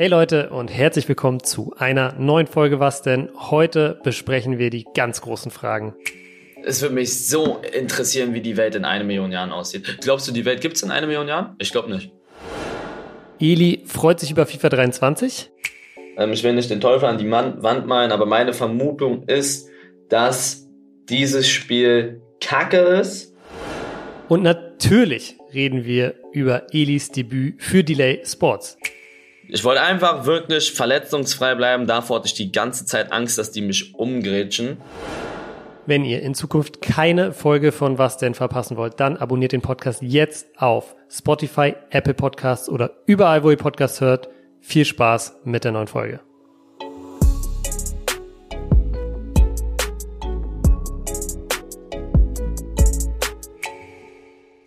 Hey Leute und herzlich willkommen zu einer neuen Folge Was denn? Heute besprechen wir die ganz großen Fragen. Es würde mich so interessieren, wie die Welt in einer Million Jahren aussieht. Glaubst du, die Welt gibt es in einer Million Jahren? Ich glaube nicht. Eli freut sich über FIFA 23. Ähm, ich will nicht den Teufel an die Man Wand malen, aber meine Vermutung ist, dass dieses Spiel kacke ist. Und natürlich reden wir über Elis Debüt für Delay Sports. Ich wollte einfach wirklich verletzungsfrei bleiben. Davor hatte ich die ganze Zeit Angst, dass die mich umgrätschen. Wenn ihr in Zukunft keine Folge von Was denn verpassen wollt, dann abonniert den Podcast jetzt auf Spotify, Apple Podcasts oder überall, wo ihr Podcasts hört. Viel Spaß mit der neuen Folge.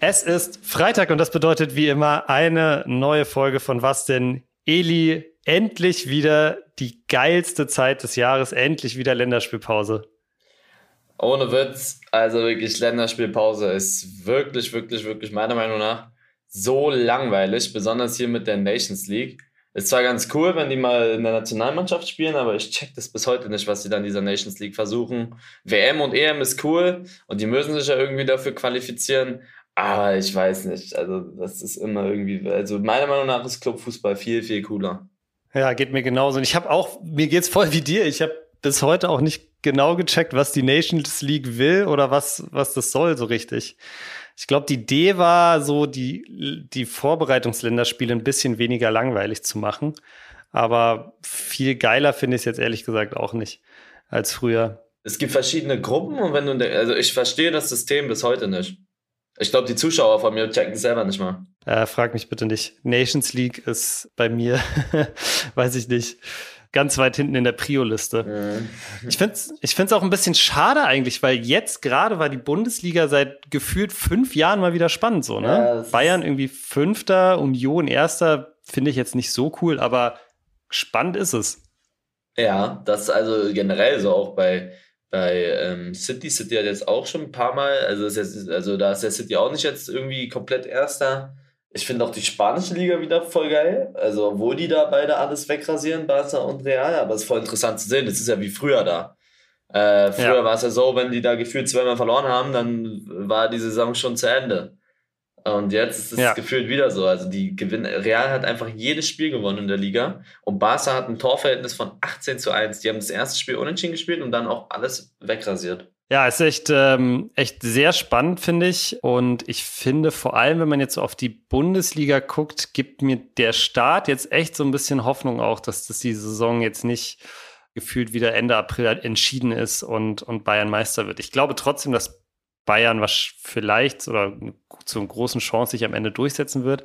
Es ist Freitag und das bedeutet wie immer eine neue Folge von Was denn Eli, endlich wieder die geilste Zeit des Jahres, endlich wieder Länderspielpause. Ohne Witz, also wirklich Länderspielpause ist wirklich, wirklich, wirklich meiner Meinung nach so langweilig, besonders hier mit der Nations League. Ist zwar ganz cool, wenn die mal in der Nationalmannschaft spielen, aber ich check das bis heute nicht, was sie dann in dieser Nations League versuchen. WM und EM ist cool und die müssen sich ja irgendwie dafür qualifizieren, aber ich weiß nicht. Also, das ist immer irgendwie. Also, meiner Meinung nach ist Clubfußball viel, viel cooler. Ja, geht mir genauso. Und ich habe auch, mir geht's voll wie dir. Ich habe bis heute auch nicht genau gecheckt, was die Nations League will oder was, was das soll, so richtig. Ich glaube, die Idee war so, die, die Vorbereitungsländerspiele ein bisschen weniger langweilig zu machen. Aber viel geiler finde ich es jetzt ehrlich gesagt auch nicht als früher. Es gibt verschiedene Gruppen und wenn du, also ich verstehe das System bis heute nicht. Ich glaube, die Zuschauer von mir checken es selber nicht mal. Äh, frag mich bitte nicht. Nations League ist bei mir, weiß ich nicht, ganz weit hinten in der Prio-Liste. Mhm. Ich finde es ich find's auch ein bisschen schade eigentlich, weil jetzt gerade war die Bundesliga seit gefühlt fünf Jahren mal wieder spannend so, ne? Ja, Bayern irgendwie Fünfter, Union Erster, finde ich jetzt nicht so cool, aber spannend ist es. Ja, das also generell so auch bei bei ähm, City. City hat jetzt auch schon ein paar Mal, also, ist jetzt, also da ist der City auch nicht jetzt irgendwie komplett Erster. Ich finde auch die spanische Liga wieder voll geil. Also, obwohl die da beide alles wegrasieren, Barca und Real, aber es ist voll interessant zu sehen. Das ist ja wie früher da. Äh, früher ja. war es ja so, wenn die da gefühlt zweimal verloren haben, dann war die Saison schon zu Ende. Und jetzt ist es ja. gefühlt wieder so. Also die gewinnen, Real hat einfach jedes Spiel gewonnen in der Liga. Und Barca hat ein Torverhältnis von 18 zu 1. Die haben das erste Spiel unentschieden gespielt und dann auch alles wegrasiert. Ja, ist echt, ähm, echt sehr spannend, finde ich. Und ich finde vor allem, wenn man jetzt so auf die Bundesliga guckt, gibt mir der Start jetzt echt so ein bisschen Hoffnung auch, dass das die Saison jetzt nicht gefühlt wieder Ende April entschieden ist und, und Bayern Meister wird. Ich glaube trotzdem, dass Bayern was vielleicht oder zur großen Chance sich am Ende durchsetzen wird.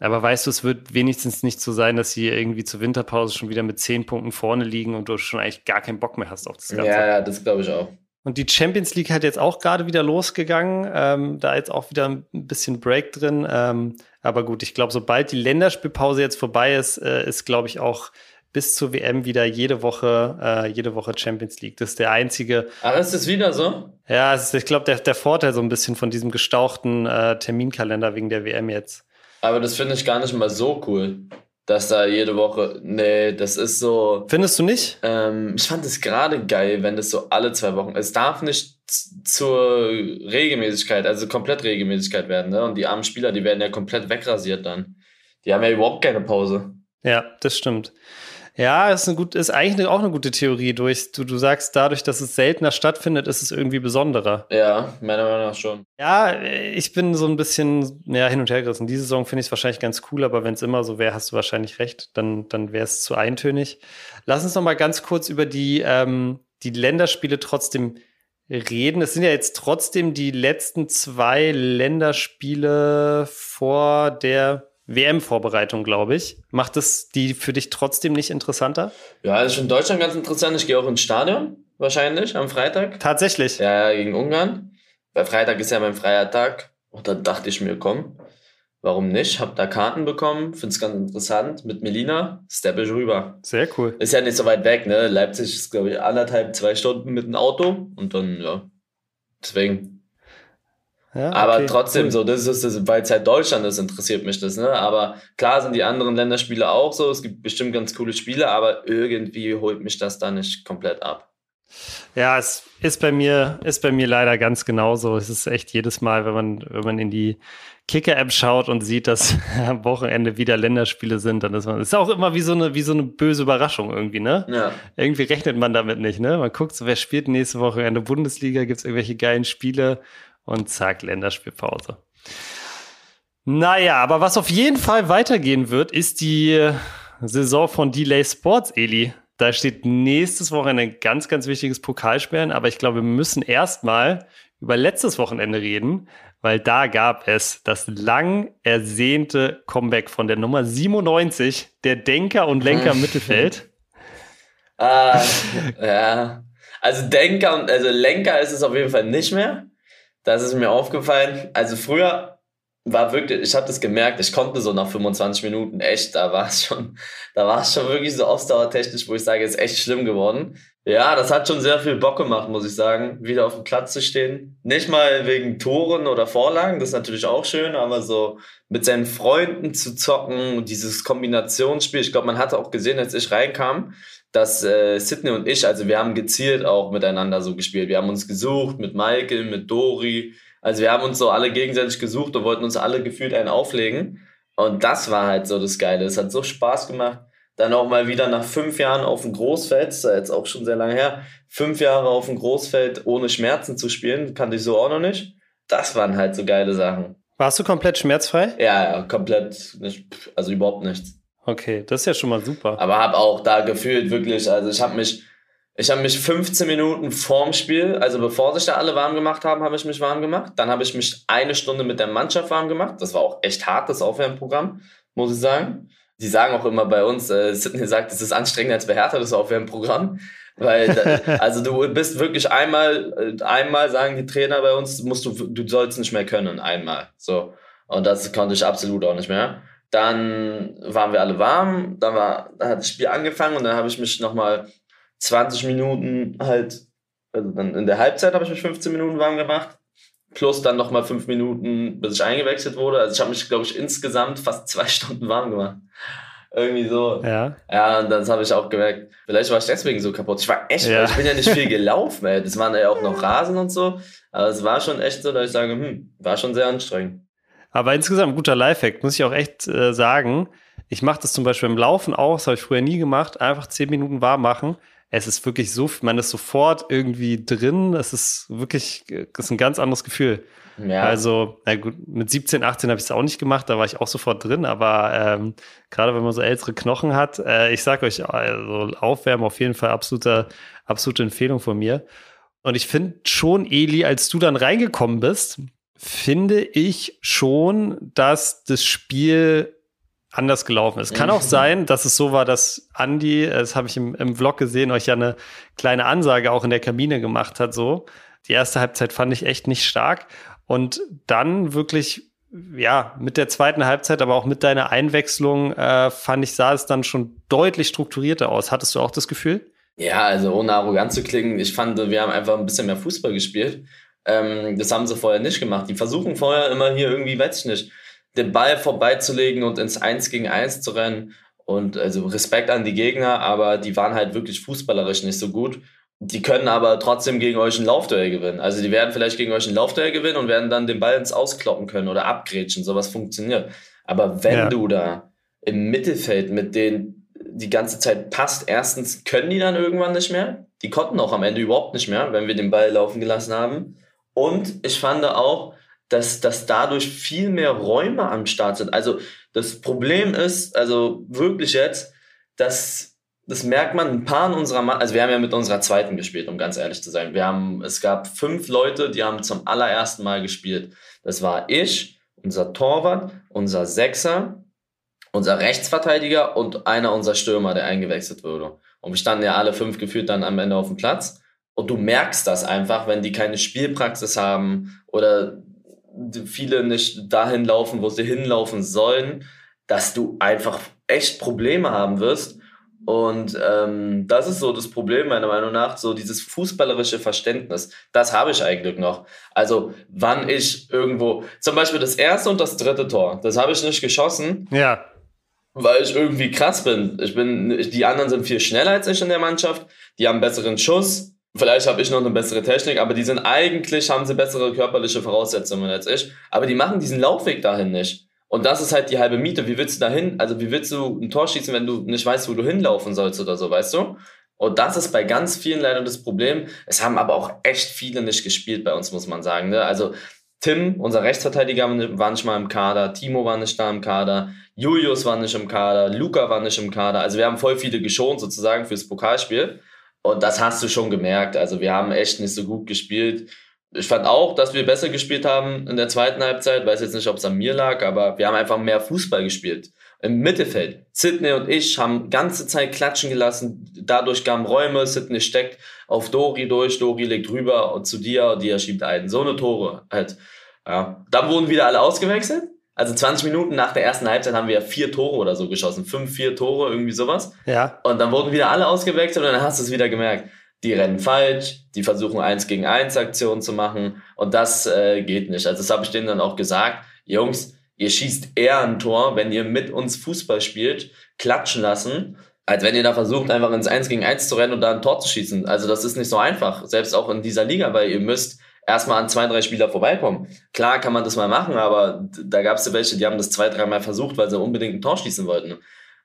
Aber weißt du, es wird wenigstens nicht so sein, dass sie irgendwie zur Winterpause schon wieder mit zehn Punkten vorne liegen und du schon eigentlich gar keinen Bock mehr hast auf das Ganze. Ja, ja, das glaube ich auch. Und die Champions League hat jetzt auch gerade wieder losgegangen. Ähm, da jetzt auch wieder ein bisschen Break drin. Ähm, aber gut, ich glaube, sobald die Länderspielpause jetzt vorbei ist, äh, ist, glaube ich, auch bis zur WM wieder jede Woche, äh, jede Woche Champions League. Das ist der einzige. Aber ist es wieder so? Ja, ist, ich glaube, der, der Vorteil so ein bisschen von diesem gestauchten äh, Terminkalender wegen der WM jetzt. Aber das finde ich gar nicht mal so cool, dass da jede Woche. Nee, das ist so. Findest du nicht? Ähm, ich fand es gerade geil, wenn das so alle zwei Wochen. Es darf nicht zur Regelmäßigkeit, also komplett Regelmäßigkeit werden, ne? Und die armen Spieler, die werden ja komplett wegrasiert dann. Die haben ja überhaupt keine Pause. Ja, das stimmt. Ja, ist, eine gut, ist eigentlich auch eine gute Theorie. Durch, du, du sagst, dadurch, dass es seltener stattfindet, ist es irgendwie besonderer. Ja, meiner Meinung nach schon. Ja, ich bin so ein bisschen ja, hin und her gerissen. Diese Saison finde ich es wahrscheinlich ganz cool, aber wenn es immer so wäre, hast du wahrscheinlich recht. Dann, dann wäre es zu eintönig. Lass uns noch mal ganz kurz über die, ähm, die Länderspiele trotzdem reden. Es sind ja jetzt trotzdem die letzten zwei Länderspiele vor der WM-Vorbereitung, glaube ich. Macht das die für dich trotzdem nicht interessanter? Ja, ist in Deutschland ganz interessant. Ich gehe auch ins Stadion, wahrscheinlich, am Freitag. Tatsächlich? Ja, gegen Ungarn. Weil Freitag ist ja mein freier Tag. Und dann dachte ich mir, komm, warum nicht? Hab da Karten bekommen, find's ganz interessant. Mit Melina, steppe ich rüber. Sehr cool. Ist ja nicht so weit weg, ne? Leipzig ist, glaube ich, anderthalb, zwei Stunden mit dem Auto. Und dann, ja, deswegen Ja, aber okay, trotzdem, cool. so, das ist das, weil es halt Deutschland ist, interessiert mich das, ne? Aber klar sind die anderen Länderspiele auch so, es gibt bestimmt ganz coole Spiele, aber irgendwie holt mich das da nicht komplett ab. Ja, es ist bei mir, ist bei mir leider ganz genauso. Es ist echt jedes Mal, wenn man, wenn man in die Kicker-App schaut und sieht, dass am Wochenende wieder Länderspiele sind, dann ist man, ist auch immer wie so eine, wie so eine böse Überraschung irgendwie, ne? Ja. Irgendwie rechnet man damit nicht, ne? Man guckt so, wer spielt nächste Woche in der Bundesliga, gibt's irgendwelche geilen Spiele und zack, Länderspielpause. Naja, aber was auf jeden Fall weitergehen wird, ist die Saison von Delay Sports, Eli. Da steht nächstes Wochenende ein ganz, ganz wichtiges Pokalspielen, aber ich glaube, wir müssen erstmal über letztes Wochenende reden, weil da gab es das lang ersehnte Comeback von der Nummer 97, der Denker und Lenker im Mittelfeld. Ah, ja. Also Denker und also Lenker ist es auf jeden Fall nicht mehr. Das ist mir aufgefallen. Also früher war wirklich, ich habe das gemerkt, ich konnte so nach 25 Minuten echt, da war es schon, da war es schon wirklich so ausdauertechnisch, wo ich sage, ist echt schlimm geworden. Ja, das hat schon sehr viel Bock gemacht, muss ich sagen, wieder auf dem Platz zu stehen. Nicht mal wegen Toren oder Vorlagen, das ist natürlich auch schön, aber so mit seinen Freunden zu zocken, dieses Kombinationsspiel. Ich glaube, man hatte auch gesehen, als ich reinkam, dass äh, Sydney und ich, also wir haben gezielt auch miteinander so gespielt. Wir haben uns gesucht mit Michael, mit Dori. Also wir haben uns so alle gegenseitig gesucht und wollten uns alle gefühlt einen auflegen. Und das war halt so das Geile. Es hat so Spaß gemacht dann auch mal wieder nach fünf Jahren auf dem Großfeld, ist ja jetzt auch schon sehr lange her, fünf Jahre auf dem Großfeld ohne Schmerzen zu spielen, kannte ich so auch noch nicht. Das waren halt so geile Sachen. Warst du komplett schmerzfrei? Ja, ja, komplett, nicht, also überhaupt nichts. Okay, das ist ja schon mal super. Aber habe auch da gefühlt wirklich, also ich habe mich, ich habe mich 15 Minuten vorm Spiel, also bevor sich da alle warm gemacht haben, habe ich mich warm gemacht. Dann habe ich mich eine Stunde mit der Mannschaft warm gemacht. Das war auch echt hart, das Aufwärmprogramm, muss ich sagen die sagen auch immer bei uns, äh, Sidney sagt, es ist anstrengender als beherrtetes Aufwärmprogramm. Weil, da, also du bist wirklich einmal, äh, einmal sagen die Trainer bei uns, musst du, du sollst nicht mehr können, einmal. So. Und das konnte ich absolut auch nicht mehr. Dann waren wir alle warm, dann war, dann hat das Spiel angefangen und dann habe ich mich nochmal 20 Minuten halt, also dann in der Halbzeit habe ich mich 15 Minuten warm gemacht plus dann nochmal fünf Minuten, bis ich eingewechselt wurde. Also ich habe mich, glaube ich, insgesamt fast zwei Stunden warm gemacht. Irgendwie so. Ja. Ja, und dann habe ich auch gemerkt, vielleicht war ich deswegen so kaputt. Ich war echt, ja. ich bin ja nicht viel gelaufen, ey. Das waren ja auch noch Rasen und so. Aber es war schon echt so, dass ich sage, hm, war schon sehr anstrengend. Aber insgesamt ein guter Lifehack, muss ich auch echt äh, sagen. Ich mache das zum Beispiel im Laufen auch, das habe ich früher nie gemacht. Einfach zehn Minuten warm machen es ist wirklich so, man ist sofort irgendwie drin. Es ist wirklich, es ist ein ganz anderes Gefühl. Ja. Also, na gut, mit 17, 18 habe ich es auch nicht gemacht, da war ich auch sofort drin, aber ähm, gerade wenn man so ältere Knochen hat, äh, ich sage euch, also Aufwärmen auf jeden Fall absolute, absolute Empfehlung von mir. Und ich finde schon, Eli, als du dann reingekommen bist, finde ich schon, dass das Spiel anders gelaufen ist. Kann auch sein, dass es so war, dass Andy, das habe ich im, im Vlog gesehen, euch ja eine kleine Ansage auch in der Kabine gemacht hat. So, die erste Halbzeit fand ich echt nicht stark und dann wirklich ja, mit der zweiten Halbzeit, aber auch mit deiner Einwechslung, äh, fand ich, sah es dann schon deutlich strukturierter aus. Hattest du auch das Gefühl? Ja, also ohne arrogant zu klingen, ich fand, wir haben einfach ein bisschen mehr Fußball gespielt. Ähm, das haben sie vorher nicht gemacht. Die versuchen vorher immer hier irgendwie, weiß ich nicht, den Ball vorbeizulegen und ins Eins gegen Eins zu rennen. Und also Respekt an die Gegner, aber die waren halt wirklich fußballerisch nicht so gut. Die können aber trotzdem gegen euch ein Laufduell gewinnen. Also die werden vielleicht gegen euch ein Laufduell gewinnen und werden dann den Ball ins Auskloppen können oder abgrätschen. Sowas funktioniert. Aber wenn ja. du da im Mittelfeld mit denen die ganze Zeit passt, erstens können die dann irgendwann nicht mehr. Die konnten auch am Ende überhaupt nicht mehr, wenn wir den Ball laufen gelassen haben. Und ich fand auch, dass, dass dadurch viel mehr Räume am Start sind. Also das Problem ist, also wirklich jetzt, dass das merkt man ein paar in unserer Mann, also wir haben ja mit unserer zweiten gespielt, um ganz ehrlich zu sein. Wir haben, es gab fünf Leute, die haben zum allerersten Mal gespielt. Das war ich, unser Torwart, unser Sechser, unser Rechtsverteidiger und einer unserer Stürmer, der eingewechselt wurde. Und wir standen ja alle fünf gefühlt dann am Ende auf dem Platz. Und du merkst das einfach, wenn die keine Spielpraxis haben oder viele nicht dahin laufen, wo sie hinlaufen sollen, dass du einfach echt Probleme haben wirst. Und ähm, das ist so das Problem, meiner Meinung nach, so dieses fußballerische Verständnis. Das habe ich eigentlich noch. Also, wann ich irgendwo, zum Beispiel das erste und das dritte Tor, das habe ich nicht geschossen. Ja. Weil ich irgendwie krass bin. Ich bin, die anderen sind viel schneller als ich in der Mannschaft. Die haben besseren Schuss. Vielleicht habe ich noch eine bessere Technik, aber die sind eigentlich, haben sie bessere körperliche Voraussetzungen als ich. Aber die machen diesen Laufweg dahin nicht. Und das ist halt die halbe Miete. Wie willst du dahin, also wie willst du ein Tor schießen, wenn du nicht weißt, wo du hinlaufen sollst oder so, weißt du? Und das ist bei ganz vielen leider das Problem. Es haben aber auch echt viele nicht gespielt bei uns, muss man sagen. Ne? Also Tim, unser Rechtsverteidiger, war nicht mal im Kader, Timo war nicht da im Kader, Julius war nicht im Kader, Luca war nicht im Kader. Also wir haben voll viele geschont sozusagen fürs Pokalspiel. Und das hast du schon gemerkt. Also wir haben echt nicht so gut gespielt ich fand auch, dass wir besser gespielt haben in der zweiten Halbzeit. Weiß jetzt nicht, ob es an mir lag, aber wir haben einfach mehr Fußball gespielt. Im Mittelfeld. Sidney und ich haben ganze Zeit klatschen gelassen. Dadurch gaben Räume. Sidney steckt auf Dori durch. Dori legt rüber und zu dir. Und Dia schiebt einen. So eine Tore halt. Ja. Dann wurden wieder alle ausgewechselt. Also 20 Minuten nach der ersten Halbzeit haben wir vier Tore oder so geschossen. Fünf, vier Tore, irgendwie sowas. Ja. Und dann wurden wieder alle ausgewechselt und dann hast du es wieder gemerkt die rennen falsch, die versuchen eins gegen eins Aktionen zu machen und das äh, geht nicht. Also das habe ich denen dann auch gesagt, Jungs, ihr schießt eher ein Tor, wenn ihr mit uns Fußball spielt, klatschen lassen, als wenn ihr da versucht, einfach ins Eins gegen eins zu rennen und da ein Tor zu schießen. Also das ist nicht so einfach, selbst auch in dieser Liga, weil ihr müsst erstmal an zwei, drei Spieler vorbeikommen. Klar kann man das mal machen, aber da gab es ja welche, die haben das zwei, dreimal versucht, weil sie unbedingt ein Tor schießen wollten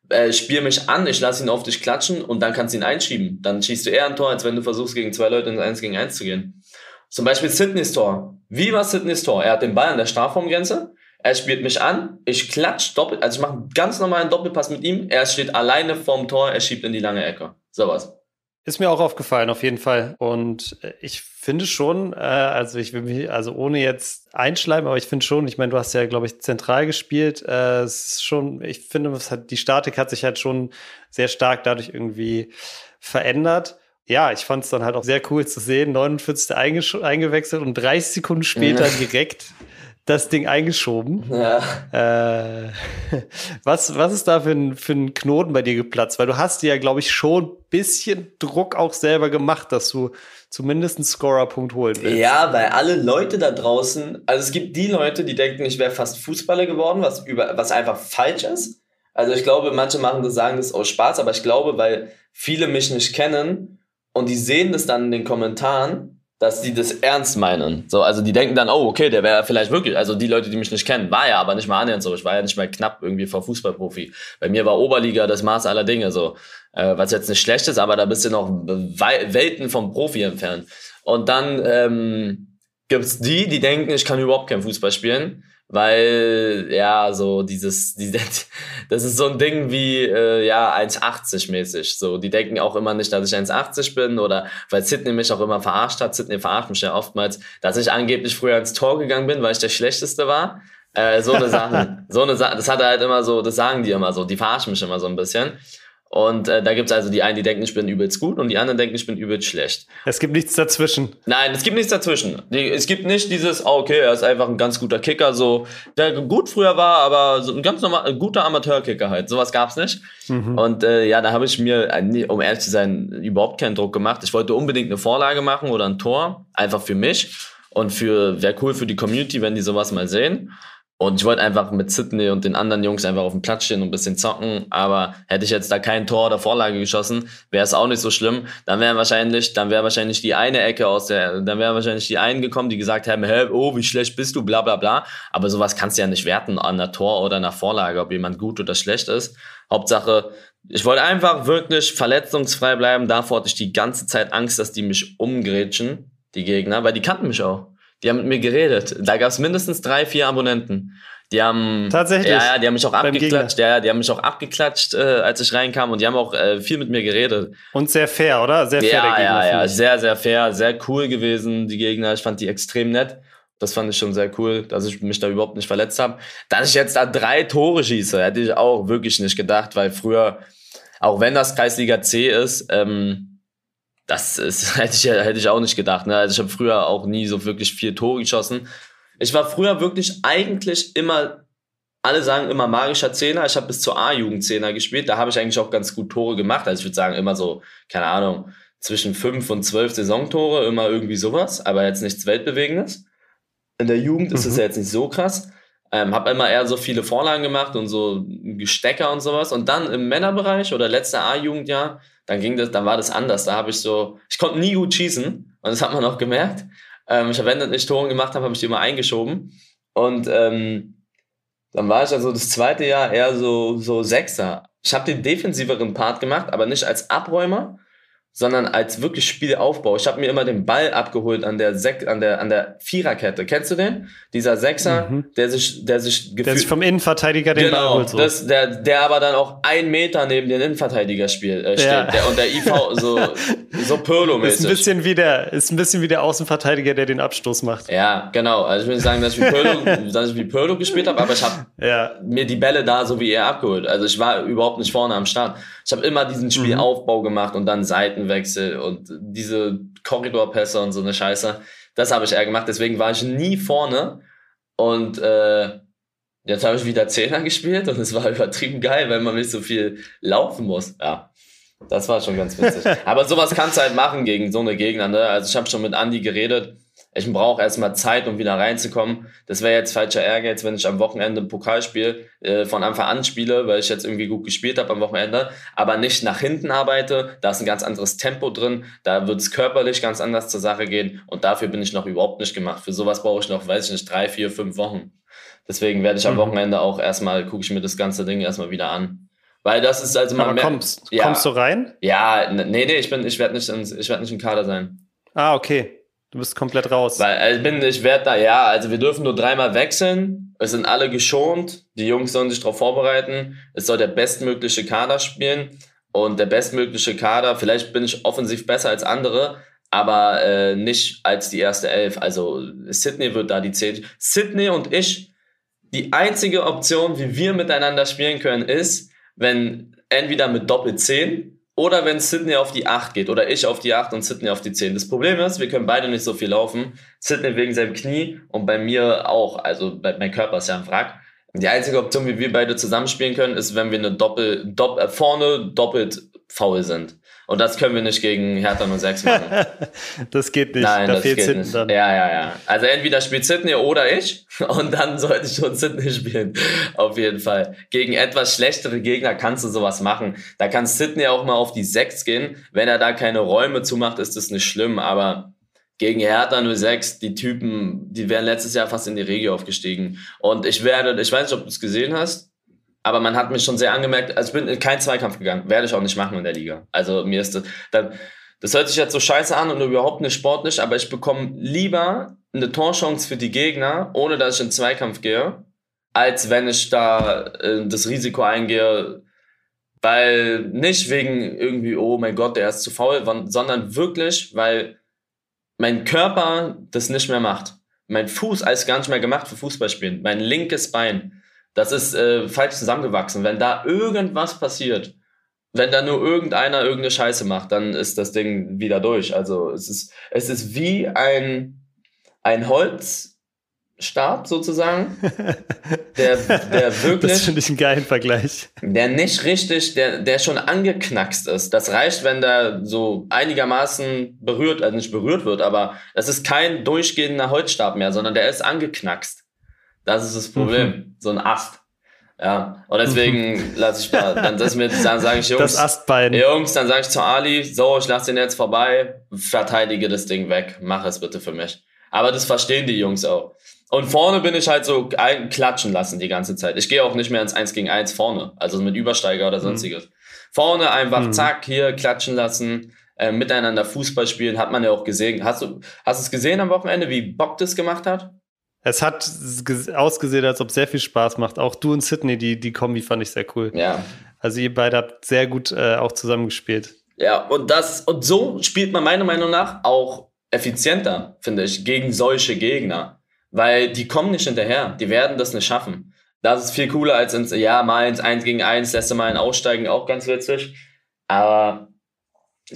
äh, spiel mich an, ich lasse ihn auf dich klatschen und dann kannst du ihn einschieben. Dann schießt du eher ein Tor, als wenn du versuchst, gegen zwei Leute ins 1 gegen 1 zu gehen. Zum Beispiel Sydneys Tor. Wie war Sydneys Tor? Er hat den Ball an der Strafraumgrenze, er spielt mich an, ich klatsch doppelt, also ich mache einen ganz normalen Doppelpass mit ihm, er steht alleine vorm Tor, er schiebt in die lange Ecke. Sowas. Ist mir auch aufgefallen, auf jeden Fall. Und äh, ich finde schon, äh, also ich will mich, also ohne jetzt einschleimen, aber ich finde schon, ich meine, du hast ja, glaube ich, zentral gespielt. Äh, es ist schon, ich finde, es hat, die Statik hat sich halt schon sehr stark dadurch irgendwie verändert. Ja, ich fand es dann halt auch sehr cool zu sehen. 49. eingewechselt und 30 Sekunden später direkt das Ding eingeschoben. Ja. Äh, was, was ist da für ein, für ein Knoten bei dir geplatzt? Weil du hast dir ja, glaube ich, schon ein bisschen Druck auch selber gemacht, dass du zumindest einen Scorer-Punkt holen willst. Ja, weil alle Leute da draußen, also es gibt die Leute, die denken, ich wäre fast Fußballer geworden, was, über, was einfach falsch ist. Also ich glaube, manche machen das, sagen das aus Spaß, aber ich glaube, weil viele mich nicht kennen und die sehen das dann in den Kommentaren, dass die das ernst meinen. So, also die denken dann, oh, okay, der wäre vielleicht wirklich, also die Leute, die mich nicht kennen, war ja aber nicht mal annähernd so. Ich war ja nicht mal knapp irgendwie vor Fußballprofi. Bei mir war Oberliga das Maß aller Dinge, so. Äh, was jetzt nicht schlecht ist, aber da bist du noch Welten vom Profi entfernt. Und dann ähm, gibt's die, die denken, ich kann überhaupt kein Fußball spielen weil ja so dieses die, das ist so ein Ding wie äh, ja 1,80 mäßig. So die denken auch immer nicht dass ich 1,80 bin oder weil Sidney mich auch immer verarscht hat. Sidney verarscht mich ja oftmals dass ich angeblich früher ins Tor gegangen bin weil ich der schlechteste war. Äh, so eine Sache so eine Sache das hat er halt immer so das sagen die immer so. Die verarschen mich immer so ein bisschen und äh, da gibt's also die einen, die denken, ich bin übelst gut und die anderen denken, ich bin übelst schlecht. Es gibt nichts dazwischen. Nein, es gibt nichts dazwischen. Die, es gibt nicht dieses, oh, okay, er ist einfach ein ganz guter Kicker, so, der gut früher war, aber so ein ganz normal, ein guter Amateurkicker halt. Sowas gab's nicht. Mhm. Und äh, ja, da habe ich mir, äh, um ehrlich zu sein, überhaupt keinen Druck gemacht. Ich wollte unbedingt eine Vorlage machen oder ein Tor, einfach für mich. Und für, wäre cool für die Community, wenn die sowas mal sehen. Und ich wollte einfach mit Sydney und den anderen Jungs einfach auf dem Platz stehen und ein bisschen zocken. Aber hätte ich jetzt da kein Tor oder Vorlage geschossen, wäre es auch nicht so schlimm. Dann wäre wahrscheinlich, dann wäre wahrscheinlich die eine Ecke aus der, dann wäre wahrscheinlich die einen gekommen, die gesagt haben, hey, oh, wie schlecht bist du, bla bla bla. Aber sowas kannst du ja nicht werten an einer Tor oder einer Vorlage, ob jemand gut oder schlecht ist. Hauptsache, ich wollte einfach wirklich verletzungsfrei bleiben. Davor hatte ich die ganze Zeit Angst, dass die mich umgrätschen, die Gegner, weil die kannten mich auch. Die haben mit mir geredet. Da gab es mindestens drei, vier Abonnenten. Die haben tatsächlich. Ja, ja, die haben mich auch abgeklatscht. Ja, die haben mich auch abgeklatscht, äh, als ich reinkam und die haben auch äh, viel mit mir geredet. Und sehr fair, oder? Sehr fair ja, der Gegner. Ja, ja, sehr, sehr fair, sehr cool gewesen die Gegner. Ich fand die extrem nett. Das fand ich schon sehr cool, dass ich mich da überhaupt nicht verletzt habe. Dass ich jetzt da drei Tore schieße, hätte ich auch wirklich nicht gedacht, weil früher, auch wenn das Kreisliga C ist, ähm, das ist, hätte ich, hätte ich auch nicht gedacht. Ne? Also ich habe früher auch nie so wirklich vier Tore geschossen. Ich war früher wirklich eigentlich immer alle sagen immer magischer Zehner. Ich habe bis zur A-Jugend Zehner gespielt. Da habe ich eigentlich auch ganz gut Tore gemacht. Also ich würde sagen, immer so, keine Ahnung, zwischen fünf und zwölf Saisontore, immer irgendwie sowas, aber jetzt nichts Weltbewegendes. In der Jugend ist es mhm. ja jetzt nicht so krass. Ähm, habe immer eher so viele Vorlagen gemacht und so Gestecker und sowas. Und dann im Männerbereich oder letzte A-Jugendjahr, dann ging das, dann war das anders. Da habe ich so, ich konnte nie gut schießen und das hat man auch gemerkt. Ähm, ich habe, wenn ich nicht Tore gemacht habe, habe ich die immer eingeschoben. Und ähm, dann war ich also das zweite Jahr eher so, so Sechser. Ich habe den defensiveren Part gemacht, aber nicht als Abräumer, sondern als wirklich Spielaufbau. Ich habe mir immer den Ball abgeholt an der Sek an der an der Viererkette. Kennst du den? Dieser Sechser, mhm. der sich der sich der sich vom Innenverteidiger den genau, Ball holt. So. Das, der der aber dann auch ein Meter neben den Innenverteidiger spielt, äh, steht. Ja. Der, und der IV so so Pirlo-mäßig. Ist ein bisschen wie der ist ein bisschen wie der Außenverteidiger, der den Abstoß macht. Ja, genau. Also ich will nicht sagen, dass ich wie Pirlo, dass ich wie Pirlo gespielt habe, aber ich habe ja. mir die Bälle da so wie er abgeholt. Also ich war überhaupt nicht vorne am Start. Ich habe immer diesen. Spielaufbau mhm. gemacht und dann Seitenwechsel und diese Korridorpässe und so eine Scheiße. Das habe ich eher gemacht. Deswegen war ich nie vorne. Und äh, jetzt habe ich wieder Zehner gespielt und es war übertrieben geil, weil man nicht so viel laufen muss. Ja, das war schon ganz witzig. Aber sowas kannst du halt machen gegen so eine Gegner. Ne? Also ich habe schon mit Andy geredet ich brauche erstmal Zeit, um wieder reinzukommen. Das wäre jetzt falscher Ehrgeiz, wenn ich am Wochenende ein Pokalspiel äh, von Anfang an spiele, weil ich jetzt irgendwie gut gespielt habe am Wochenende, aber nicht nach hinten arbeite. Da ist ein ganz anderes Tempo drin, da wird es körperlich ganz anders zur Sache gehen und dafür bin ich noch überhaupt nicht gemacht. Für sowas brauche ich noch, weiß ich nicht, drei, vier, fünf Wochen. Deswegen werde ich am mhm. Wochenende auch erstmal, gucke ich mir das ganze Ding erstmal wieder an. Weil das ist also man Aber kommst, ja, kommst du rein? Ja, nee, nee, ich bin, ich werde nicht, ich werde nicht im Kader sein. Ah, okay. Du bist komplett raus. Weil also ich bin, ich werde da, ja, also wir dürfen nur dreimal wechseln. Es sind alle geschont. Die Jungs sollen sich darauf vorbereiten. Es soll der bestmögliche Kader spielen. Und der bestmögliche Kader, vielleicht bin ich offensiv besser als andere, aber äh, nicht als die erste Elf. Also Sydney wird da die zehn. Sydney und ich, die einzige Option, wie wir miteinander spielen können, ist, wenn entweder mit Doppel 10 oder wenn Sydney auf die 8 geht oder ich auf die 8 und Sydney auf die 10. Das Problem ist, wir können beide nicht so viel laufen. Sydney wegen seinem Knie und bei mir auch. Also mein Körper ist ja ein Wrack. Die einzige Option, wie wir beide zusammenspielen können, ist, wenn wir eine Doppel, Doppel äh, vorne doppelt faul sind. Und das können wir nicht gegen Hertha 06 machen. das geht nicht. Nein, da das fehlt geht Sitten nicht. Dann. Ja, ja, ja. Also entweder spielt Sydney oder ich. Und dann sollte ich schon Sydney spielen. Auf jeden Fall. Gegen etwas schlechtere Gegner kannst du sowas machen. Da kann Sydney auch mal auf die 6 gehen. Wenn er da keine Räume zumacht, ist das nicht schlimm. Aber gegen Hertha 06, die Typen, die wären letztes Jahr fast in die Regio aufgestiegen. Und ich werde, ich weiß nicht, ob du es gesehen hast, aber man hat mich schon sehr angemerkt, also ich bin in keinen Zweikampf gegangen, werde ich auch nicht machen in der Liga. Also mir ist das, dann, das hört sich jetzt so scheiße an und überhaupt nicht sportlich, aber ich bekomme lieber eine Torchance für die Gegner, ohne dass ich in Zweikampf gehe, als wenn ich da äh, das Risiko eingehe, weil nicht wegen irgendwie, oh mein Gott, der ist zu faul, sondern wirklich, weil mein Körper das nicht mehr macht. Mein Fuß alles gar nicht mehr gemacht für Fußballspielen. Mein linkes Bein das ist äh, falsch zusammengewachsen. Wenn da irgendwas passiert, wenn da nur irgendeiner irgendeine Scheiße macht, dann ist das Ding wieder durch. Also es ist, es ist wie ein, ein Holzstab sozusagen, der, der wirklich. Das finde ich einen geilen Vergleich. Der nicht richtig, der, der schon angeknackst ist. Das reicht, wenn der so einigermaßen berührt, also nicht berührt wird, aber es ist kein durchgehender Holzstab mehr, sondern der ist angeknackst. Das ist das Problem. Mhm. So ein Ast. Ja, und deswegen lasse ich da, dann, das mir, dann sage ich Jungs, das Astbein. Jungs, dann sage ich zu Ali, so, ich lasse den jetzt vorbei, verteidige das Ding weg, mach es bitte für mich. Aber das verstehen die Jungs auch. Und vorne bin ich halt so ein, klatschen lassen die ganze Zeit. Ich gehe auch nicht mehr ins 1 gegen 1 vorne, also mit Übersteiger oder mhm. sonstiges. Mhm. Vorne einfach mhm. zack, hier klatschen lassen, äh, miteinander Fußball spielen, hat man ja auch gesehen. Hast du, hast du es gesehen am Wochenende, wie Bock das gemacht hat? Es hat ausgesehen, als ob sehr viel Spaß macht. Auch du und Sydney, die, die Kombi fand ich sehr cool. Ja. Also ihr beide habt sehr gut äh, auch zusammengespielt. Ja, und das, und so spielt man meiner Meinung nach auch effizienter, finde ich, gegen solche Gegner. Weil die kommen nicht hinterher. Die werden das nicht schaffen. Das ist viel cooler als ins, ja, mal ins 1 gegen 1, lässt du mal ein Aussteigen, auch ganz witzig. Aber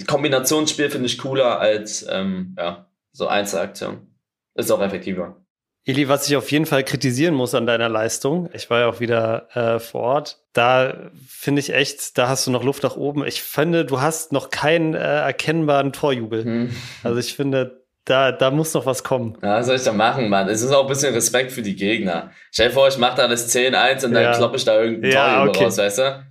Kombinationsspiel finde ich cooler als, ähm, ja, so Einzelaktion. Ist auch effektiver. Eli, was ich auf jeden Fall kritisieren muss an deiner Leistung, ich war ja auch wieder äh, vor Ort, da finde ich echt, da hast du noch Luft nach oben. Ich finde, du hast noch keinen äh, erkennbaren Torjubel. Hm. Also ich finde, da, da muss noch was kommen. Ja, was soll ich da machen, Mann? Es ist auch ein bisschen Respekt für die Gegner. Stell dir vor, ich mache da das 10-1 und dann ja. kloppe ich da irgendein ja, Torjubel okay. raus, weißt du?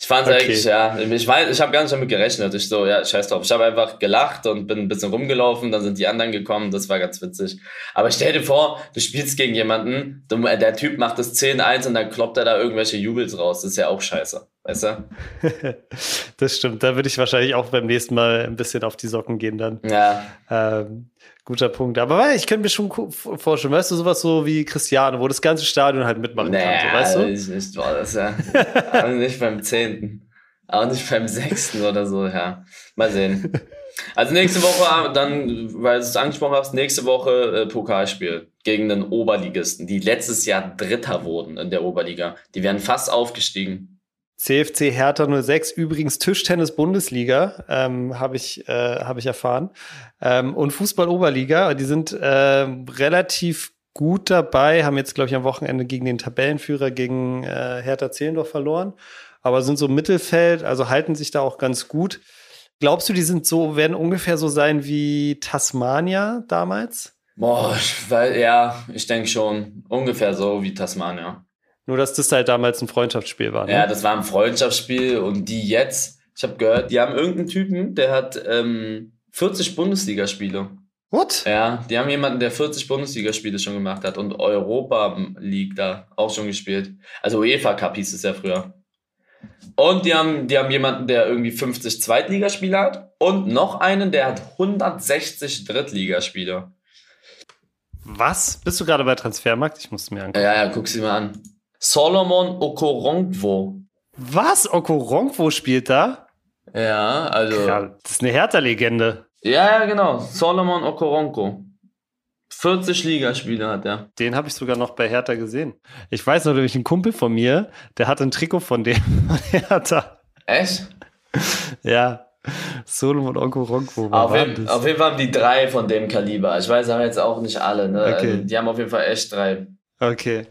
Ich fand okay. eigentlich, ja, ich weiß, ich habe gar nicht damit gerechnet. Ich so, ja, scheiß drauf. Ich habe einfach gelacht und bin ein bisschen rumgelaufen, dann sind die anderen gekommen, das war ganz witzig. Aber stell dir vor, du spielst gegen jemanden, der Typ macht das 10-1 und dann kloppt er da irgendwelche Jubels raus. Das ist ja auch scheiße, weißt du? das stimmt, da würde ich wahrscheinlich auch beim nächsten Mal ein bisschen auf die Socken gehen dann. Ja. Ähm, Guter Punkt. Aber ich könnte mir schon vorstellen, weißt du, sowas so wie Cristiano, wo das ganze Stadion halt mitmachen naja, kann, so, weißt du? Ich nicht, boah, das ja. aber nicht beim zehnten. Auch nicht beim sechsten oder so, ja. Mal sehen. Also nächste Woche, dann, weil du es angesprochen hast, nächste Woche äh, Pokalspiel gegen den Oberligisten, die letztes Jahr Dritter wurden in der Oberliga. Die werden fast aufgestiegen. CFC Hertha 06, übrigens Tischtennis-Bundesliga, ähm, habe ich, äh, hab ich erfahren. Ähm, und Fußball-Oberliga, die sind äh, relativ gut dabei, haben jetzt, glaube ich, am Wochenende gegen den Tabellenführer, gegen äh, Hertha Zehlendorf verloren, aber sind so Mittelfeld, also halten sich da auch ganz gut. Glaubst du, die sind so, werden ungefähr so sein wie Tasmania damals? Boah, weil, ja, ich denke schon. Ungefähr so wie Tasmania. Nur, dass das halt damals ein Freundschaftsspiel war. Ne? Ja, das war ein Freundschaftsspiel und die jetzt, ich habe gehört, die haben irgendeinen Typen, der hat ähm, 40 Bundesligaspiele. What? Ja, die haben jemanden, der 40 Bundesligaspiele schon gemacht hat und Europa League da auch schon gespielt. Also UEFA Cup hieß es ja früher. Und die haben, die haben jemanden, der irgendwie 50 Zweitligaspiele hat und noch einen, der hat 160 Drittligaspiele. Was? Bist du gerade bei Transfermarkt? Ich muss mir angucken. Ja, ja, guck sie mal an. Solomon Okoronkwo. Was? Okoronkwo spielt da? Ja, also. Ja, das ist eine Hertha-Legende. Ja, ja, genau. Solomon Okoronkwo. 40 Ligaspiele hat er. Den habe ich sogar noch bei Hertha gesehen. Ich weiß noch, nämlich ein Kumpel von mir, der hat ein Trikot von dem von Hertha. Echt? Ja. Solomon Okoronkwo. Auf, jeden, auf jeden Fall haben die drei von dem Kaliber. Ich weiß aber jetzt auch nicht alle. Ne? Okay. Also, die haben auf jeden Fall echt drei. Okay.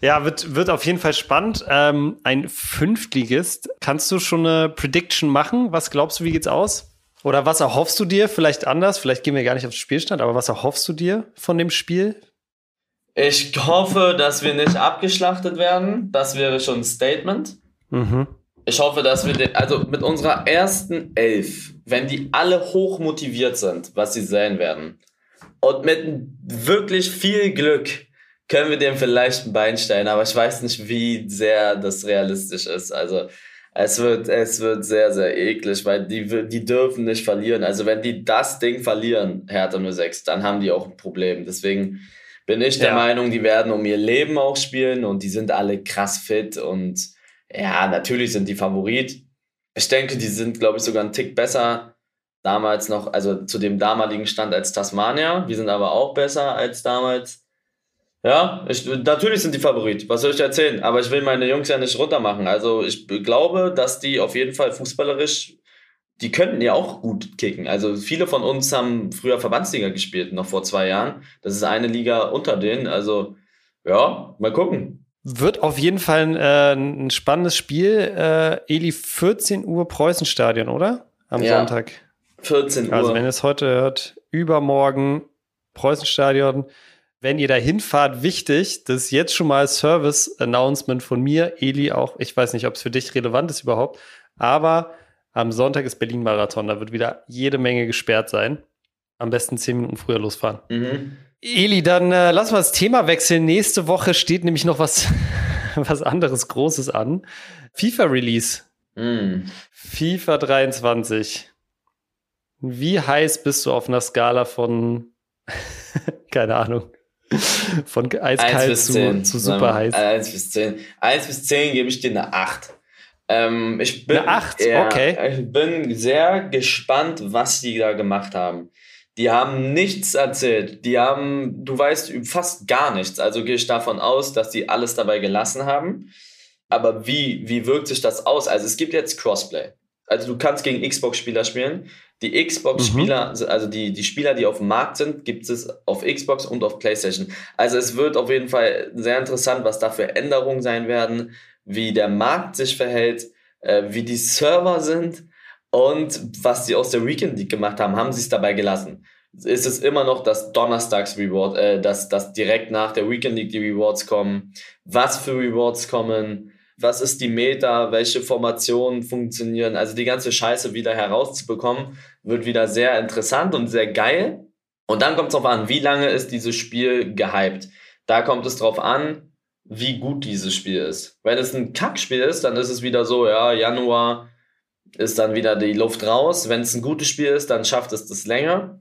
Ja, wird, wird auf jeden Fall spannend. Ähm, ein Fünftligist. Kannst du schon eine Prediction machen? Was glaubst du, wie geht's aus? Oder was erhoffst du dir? Vielleicht anders, vielleicht gehen wir gar nicht aufs Spielstand, aber was erhoffst du dir von dem Spiel? Ich hoffe, dass wir nicht abgeschlachtet werden. Das wäre schon ein Statement. Mhm. Ich hoffe, dass wir, den, also mit unserer ersten Elf, wenn die alle hoch motiviert sind, was sie sein werden, und mit wirklich viel Glück können wir dem vielleicht ein Bein stellen, aber ich weiß nicht, wie sehr das realistisch ist. Also es wird, es wird sehr, sehr eklig, weil die, die dürfen nicht verlieren. Also wenn die das Ding verlieren, Hertha 06, dann haben die auch ein Problem. Deswegen bin ich der ja. Meinung, die werden um ihr Leben auch spielen und die sind alle krass fit und ja, natürlich sind die Favorit. Ich denke, die sind, glaube ich, sogar einen Tick besser damals noch, also zu dem damaligen Stand als Tasmania. Wir sind aber auch besser als damals. Ja, ich, natürlich sind die Favorit. Was soll ich erzählen? Aber ich will meine Jungs ja nicht runtermachen. Also ich glaube, dass die auf jeden Fall fußballerisch, die könnten ja auch gut kicken. Also viele von uns haben früher Verbandsliga gespielt, noch vor zwei Jahren. Das ist eine Liga unter denen. Also ja, mal gucken. Wird auf jeden Fall ein, äh, ein spannendes Spiel. Äh, Eli, 14 Uhr Preußenstadion, oder? Am ja, Sonntag. 14 Uhr. Also wenn ihr es heute hört, übermorgen Preußenstadion wenn ihr da hinfahrt, wichtig, das ist jetzt schon mal Service-Announcement von mir, Eli auch. Ich weiß nicht, ob es für dich relevant ist überhaupt, aber am Sonntag ist Berlin-Marathon. Da wird wieder jede Menge gesperrt sein. Am besten zehn Minuten früher losfahren. Mhm. Eli, dann äh, lass mal das Thema wechseln. Nächste Woche steht nämlich noch was, was anderes Großes an. FIFA-Release. Mhm. FIFA 23. Wie heiß bist du auf einer Skala von, keine Ahnung, Von eiskalt zu, zu super heiß. 1 bis 10. 1 bis 10 gebe ich dir eine 8. Ähm, ich bin, eine 8, ja, okay. Ich bin sehr gespannt, was die da gemacht haben. Die haben nichts erzählt. Die haben, du weißt fast gar nichts. Also gehe ich davon aus, dass die alles dabei gelassen haben. Aber wie, wie wirkt sich das aus? Also es gibt jetzt Crossplay. also du kannst gegen Xbox-Spieler spielen. Die Xbox-Spieler, mhm. also die, die Spieler, die auf dem Markt sind, gibt es auf Xbox und auf PlayStation. Also es wird auf jeden Fall sehr interessant, was da für Änderungen sein werden, wie der Markt sich verhält, äh, wie die Server sind und was sie aus der Weekend League gemacht haben, haben sie es dabei gelassen. Ist es immer noch das Donnerstags Reward, äh, dass, dass direkt nach der Weekend League die Rewards kommen, was für Rewards kommen, was ist die Meta, welche Formationen funktionieren. Also die ganze Scheiße wieder herauszubekommen, wird wieder sehr interessant und sehr geil. Und dann kommt es darauf an, wie lange ist dieses Spiel gehypt. Da kommt es drauf an, wie gut dieses Spiel ist. Wenn es ein Kackspiel ist, dann ist es wieder so, ja, Januar ist dann wieder die Luft raus. Wenn es ein gutes Spiel ist, dann schafft es das länger.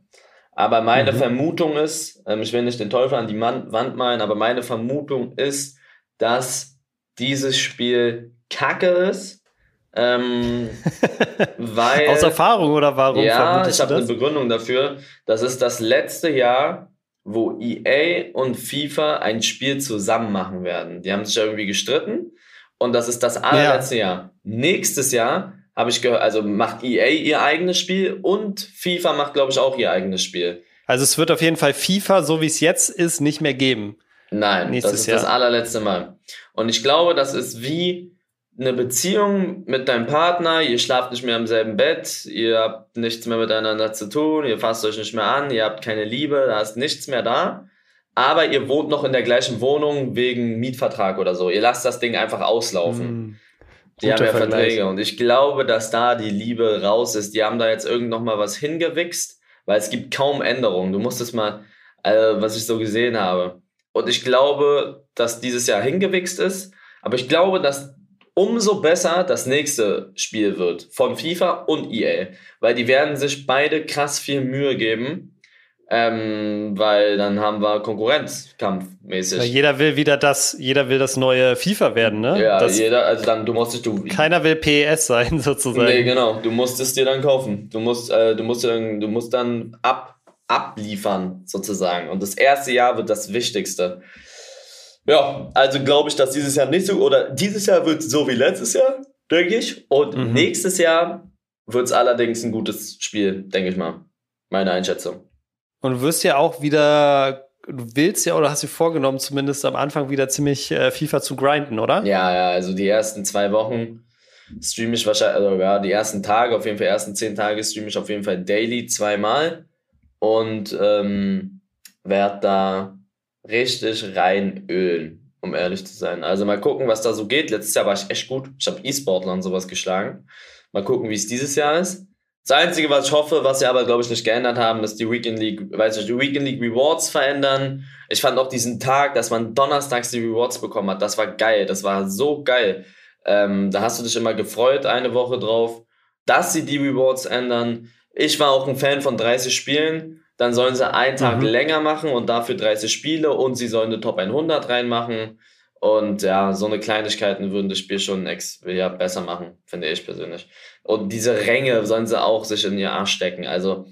Aber meine mhm. Vermutung ist, ähm, ich will nicht den Teufel an die Wand malen, aber meine Vermutung ist, dass dieses Spiel kacke ist. Ähm, weil, Aus Erfahrung oder warum? Ja, ich habe eine Begründung dafür. Das ist das letzte Jahr, wo EA und FIFA ein Spiel zusammen machen werden. Die haben sich irgendwie gestritten und das ist das allerletzte ja. Jahr. Nächstes Jahr habe ich gehört, also macht EA ihr eigenes Spiel und FIFA macht, glaube ich, auch ihr eigenes Spiel. Also es wird auf jeden Fall FIFA, so wie es jetzt ist, nicht mehr geben. Nein, Nächstes das ist Jahr. das allerletzte Mal. Und ich glaube, das ist wie eine Beziehung mit deinem Partner. Ihr schlaft nicht mehr im selben Bett, ihr habt nichts mehr miteinander zu tun, ihr fasst euch nicht mehr an, ihr habt keine Liebe, da ist nichts mehr da. Aber ihr wohnt noch in der gleichen Wohnung wegen Mietvertrag oder so. Ihr lasst das Ding einfach auslaufen. Mm, die haben ja Vergleich. Verträge. Und ich glaube, dass da die Liebe raus ist. Die haben da jetzt irgend noch mal was hingewichst, weil es gibt kaum Änderungen. Du musst es mal, äh, was ich so gesehen habe. Und ich glaube, dass dieses Jahr hingewichst ist. Aber ich glaube, dass umso besser das nächste Spiel wird von FIFA und EA. Weil die werden sich beide krass viel Mühe geben. Ähm, weil dann haben wir Konkurrenzkampf mäßig. Weil jeder will wieder das, jeder will das neue FIFA werden, ne? Ja, das jeder, also dann, du musst du. Keiner will PES sein, sozusagen. Nee, genau. Du musst es dir dann kaufen. Du musst, äh, du musst dann, du musst dann ab abliefern, sozusagen. Und das erste Jahr wird das Wichtigste. Ja, also glaube ich, dass dieses Jahr nicht so, oder dieses Jahr wird so wie letztes Jahr, denke ich. Und mhm. nächstes Jahr wird es allerdings ein gutes Spiel, denke ich mal. Meine Einschätzung. Und du wirst ja auch wieder, du willst ja oder hast dir vorgenommen, zumindest am Anfang wieder ziemlich äh, FIFA zu grinden, oder? Ja, ja, also die ersten zwei Wochen streame ich wahrscheinlich, also ja, die ersten Tage, auf jeden Fall, ersten zehn Tage streame ich auf jeden Fall daily zweimal und ähm, werde da richtig reinölen, um ehrlich zu sein. Also mal gucken, was da so geht. Letztes Jahr war ich echt gut. Ich habe E-Sportler und sowas geschlagen. Mal gucken, wie es dieses Jahr ist. Das Einzige, was ich hoffe, was sie aber, glaube ich, nicht geändert haben, ist die Weekend League, weiß ich, die Weekend League Rewards verändern. Ich fand auch diesen Tag, dass man donnerstags die Rewards bekommen hat, das war geil. Das war so geil. Ähm, da hast du dich immer gefreut, eine Woche drauf, dass sie die Rewards ändern. Ich war auch ein Fan von 30 Spielen. Dann sollen sie einen Tag mhm. länger machen und dafür 30 Spiele und sie sollen eine Top 100 reinmachen. Und ja, so eine Kleinigkeiten würden das Spiel schon ex ja, besser machen, finde ich persönlich. Und diese Ränge sollen sie auch sich in ihr Arsch stecken. Also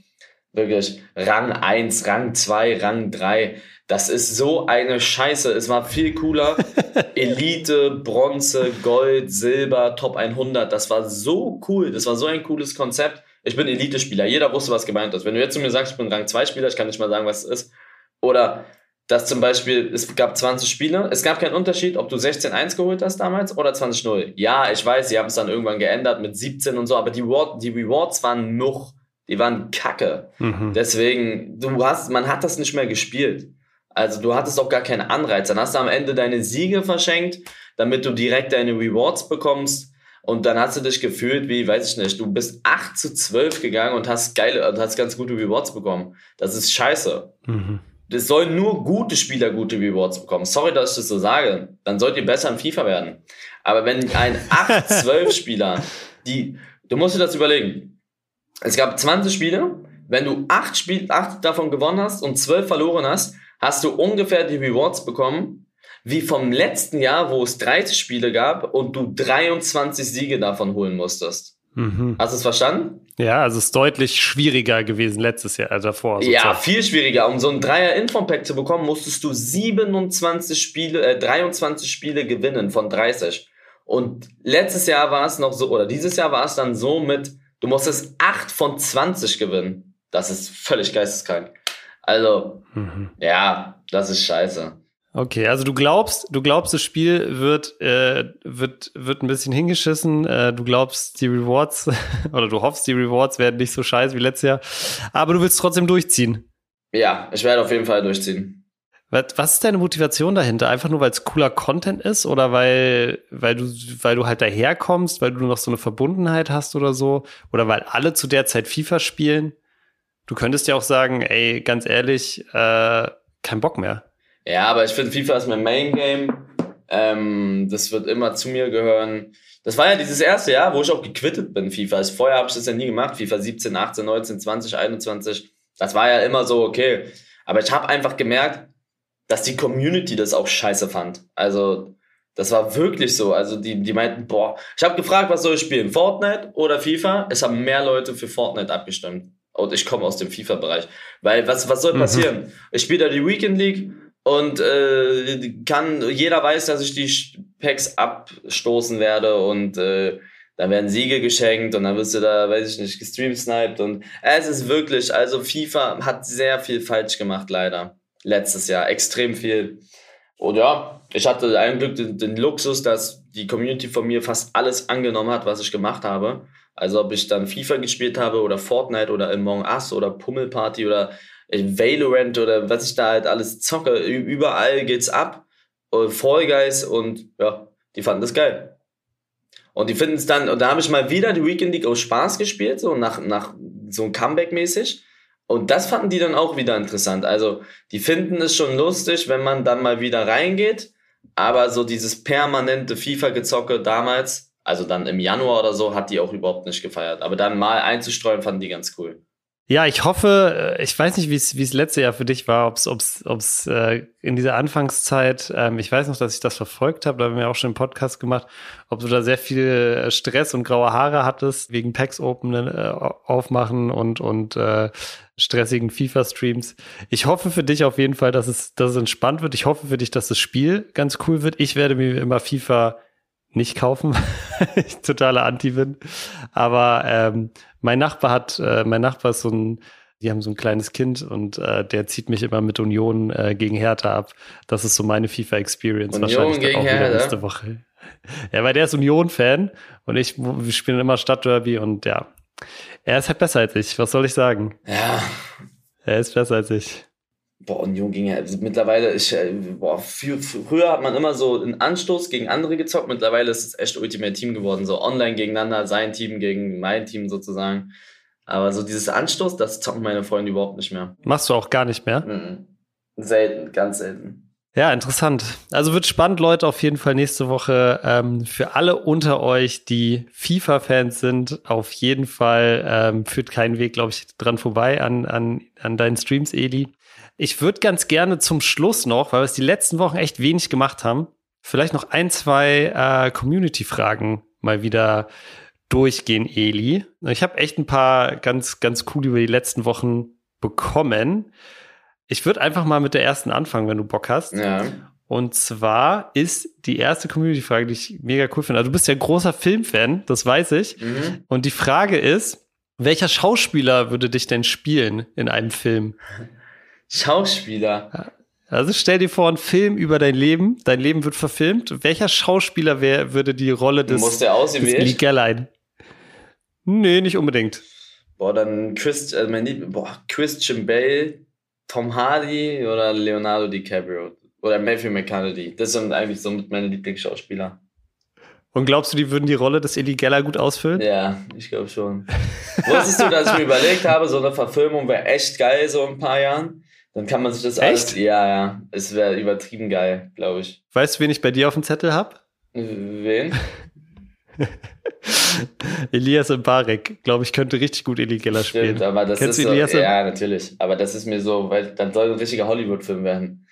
wirklich Rang 1, Rang 2, Rang 3. Das ist so eine Scheiße. Es war viel cooler. Elite, Bronze, Gold, Silber, Top 100. Das war so cool. Das war so ein cooles Konzept ich bin Elite-Spieler. Jeder wusste, was gemeint ist. Wenn du jetzt zu mir sagst, ich bin Rang 2-Spieler, ich kann nicht mal sagen, was es ist. Oder dass zum Beispiel, es gab 20 Spiele, es gab keinen Unterschied, ob du 16-1 geholt hast damals oder 20-0. Ja, ich weiß, sie haben es dann irgendwann geändert mit 17 und so, aber die, Reward, die Rewards waren noch, die waren kacke. Mhm. Deswegen, du hast, man hat das nicht mehr gespielt. Also du hattest auch gar keinen Anreiz. Dann hast du am Ende deine Siege verschenkt, damit du direkt deine Rewards bekommst. Und dann hast du dich gefühlt wie, weiß ich nicht, du bist 8 zu 12 gegangen und hast geile, und hast ganz gute Rewards bekommen. Das ist scheiße. Mhm. Es sollen nur gute Spieler gute Rewards bekommen. Sorry, dass ich das so sage. Dann sollt ihr besser im FIFA werden. Aber wenn ein 8-12-Spieler, die, du musst dir das überlegen. Es gab 20 Spiele. Wenn du 8, Spiel, 8 davon gewonnen hast und 12 verloren hast, hast du ungefähr die Rewards bekommen, wie vom letzten Jahr, wo es 30 Spiele gab und du 23 Siege davon holen musstest. Mhm. Hast du es verstanden? Ja, also es ist deutlich schwieriger gewesen letztes Jahr, also davor. Sozusagen. Ja, viel schwieriger. Um so ein Dreier Inform Pack zu bekommen, musstest du 27 Spiele, äh, 23 Spiele gewinnen von 30. Und letztes Jahr war es noch so, oder dieses Jahr war es dann so mit, du musstest 8 von 20 gewinnen. Das ist völlig geisteskrank. Also, mhm. ja, das ist scheiße. Okay, also du glaubst, du glaubst, das Spiel wird, äh, wird, wird ein bisschen hingeschissen. Äh, du glaubst, die Rewards oder du hoffst, die Rewards werden nicht so scheiße wie letztes Jahr. Aber du willst trotzdem durchziehen. Ja, ich werde auf jeden Fall durchziehen. Was ist deine Motivation dahinter? Einfach nur, weil es cooler Content ist oder weil, weil du, weil du halt daherkommst, weil du noch so eine Verbundenheit hast oder so? Oder weil alle zu der Zeit FIFA spielen? Du könntest ja auch sagen, ey, ganz ehrlich, äh, kein Bock mehr. Ja, aber ich finde, FIFA ist mein Main Game. Ähm, das wird immer zu mir gehören. Das war ja dieses erste Jahr, wo ich auch gequittet bin, FIFA. Also vorher habe ich das ja nie gemacht. FIFA 17, 18, 19, 20, 21. Das war ja immer so, okay. Aber ich habe einfach gemerkt, dass die Community das auch scheiße fand. Also, das war wirklich so. Also, die, die meinten, boah, ich habe gefragt, was soll ich spielen? Fortnite oder FIFA? Es haben mehr Leute für Fortnite abgestimmt. Und ich komme aus dem FIFA-Bereich. Weil, was, was soll mhm. passieren? Mhm. Ich spiele da die Weekend League und äh, kann, jeder weiß, dass ich die Packs abstoßen werde und äh, dann werden Siege geschenkt und dann wirst du da, weiß ich nicht, gestreamsniped und es ist wirklich, also FIFA hat sehr viel falsch gemacht, leider. Letztes Jahr, extrem viel. Und ja, ich hatte ein Glück den, den Luxus, dass die Community von mir fast alles angenommen hat, was ich gemacht habe. Also ob ich dann FIFA gespielt habe oder Fortnite oder Among Us oder Pummelparty oder Valorant oder was ich da halt alles zocke, überall geht's ab. Fall Guys und ja, die fanden das geil. Und die finden es dann, und da habe ich mal wieder die Weekend League aus Spaß gespielt, so nach, nach so ein Comeback-mäßig. Und das fanden die dann auch wieder interessant. Also, die finden es schon lustig, wenn man dann mal wieder reingeht. Aber so dieses permanente FIFA-Gezocke damals, also dann im Januar oder so, hat die auch überhaupt nicht gefeiert. Aber dann mal einzustreuen, fanden die ganz cool. Ja, ich hoffe, äh, ich weiß nicht, wie es wie es letzte Jahr für dich war, ob es ob's, ob's, äh, in dieser Anfangszeit, ähm, ich weiß noch, dass ich das verfolgt habe, da haben wir auch schon einen Podcast gemacht, ob du da sehr viel äh, Stress und graue Haare hattest, wegen Packs Open äh, aufmachen und, und äh, stressigen FIFA-Streams. Ich hoffe für dich auf jeden Fall, dass es, dass es entspannt wird. Ich hoffe für dich, dass das Spiel ganz cool wird. Ich werde mir immer FIFA nicht kaufen, weil ich totaler Anti bin. Aber ähm, mein Nachbar hat, äh, mein Nachbar ist so ein, die haben so ein kleines Kind und äh, der zieht mich immer mit Union äh, gegen Hertha ab. Das ist so meine FIFA-Experience wahrscheinlich gegen auch Hertha? nächste Woche. Ja, weil der ist Union-Fan und ich, wir spielen immer Stadtderby und ja, er ist halt besser als ich. Was soll ich sagen? Ja. Er ist besser als ich. Boah, Union ging ja, also mittlerweile äh, boah, für, früher hat man immer so einen Anstoß gegen andere gezockt, mittlerweile ist es echt Ultimate Team geworden, so online gegeneinander, sein Team gegen mein Team sozusagen. Aber so dieses Anstoß, das zocken meine Freunde überhaupt nicht mehr. Machst du auch gar nicht mehr? Mhm. Selten, ganz selten. Ja, interessant. Also wird spannend, Leute, auf jeden Fall nächste Woche. Ähm, für alle unter euch, die FIFA-Fans sind, auf jeden Fall ähm, führt kein Weg, glaube ich, dran vorbei an, an, an deinen Streams, Eli. Ich würde ganz gerne zum Schluss noch, weil wir es die letzten Wochen echt wenig gemacht haben, vielleicht noch ein, zwei äh, Community-Fragen mal wieder durchgehen, Eli. Ich habe echt ein paar ganz, ganz cool über die letzten Wochen bekommen. Ich würde einfach mal mit der ersten anfangen, wenn du Bock hast. Ja. Und zwar ist die erste Community-Frage, die ich mega cool finde. Also du bist ja großer Filmfan, das weiß ich. Mhm. Und die Frage ist, welcher Schauspieler würde dich denn spielen in einem Film? Schauspieler? Also stell dir vor, ein Film über dein Leben. Dein Leben wird verfilmt. Welcher Schauspieler wär, würde die Rolle des, Muss der aussehen des Lee Nee, nicht unbedingt. Boah, dann Christ, äh, mein Lieb boah, Christian Bale, Tom Hardy oder Leonardo DiCaprio oder Matthew McConaughey. Das sind eigentlich so mit meine Lieblingsschauspieler. Und glaubst du, die würden die Rolle des Eddie Geller gut ausfüllen? Ja, ich glaube schon. Wusstest du, dass ich mir überlegt habe, so eine Verfilmung wäre echt geil, so in ein paar Jahren? Dann kann man sich das echt? alles. Ja, ja. Es wäre übertrieben geil, glaube ich. Weißt du, wen ich bei dir auf dem Zettel habe? Wen? Elias Mbarek, glaube ich, könnte richtig gut Eli Geller spielen. Stimmt, aber das Kennst ist du Elias so, Ja, natürlich. Aber das ist mir so, weil dann soll ein richtiger Hollywood-Film werden.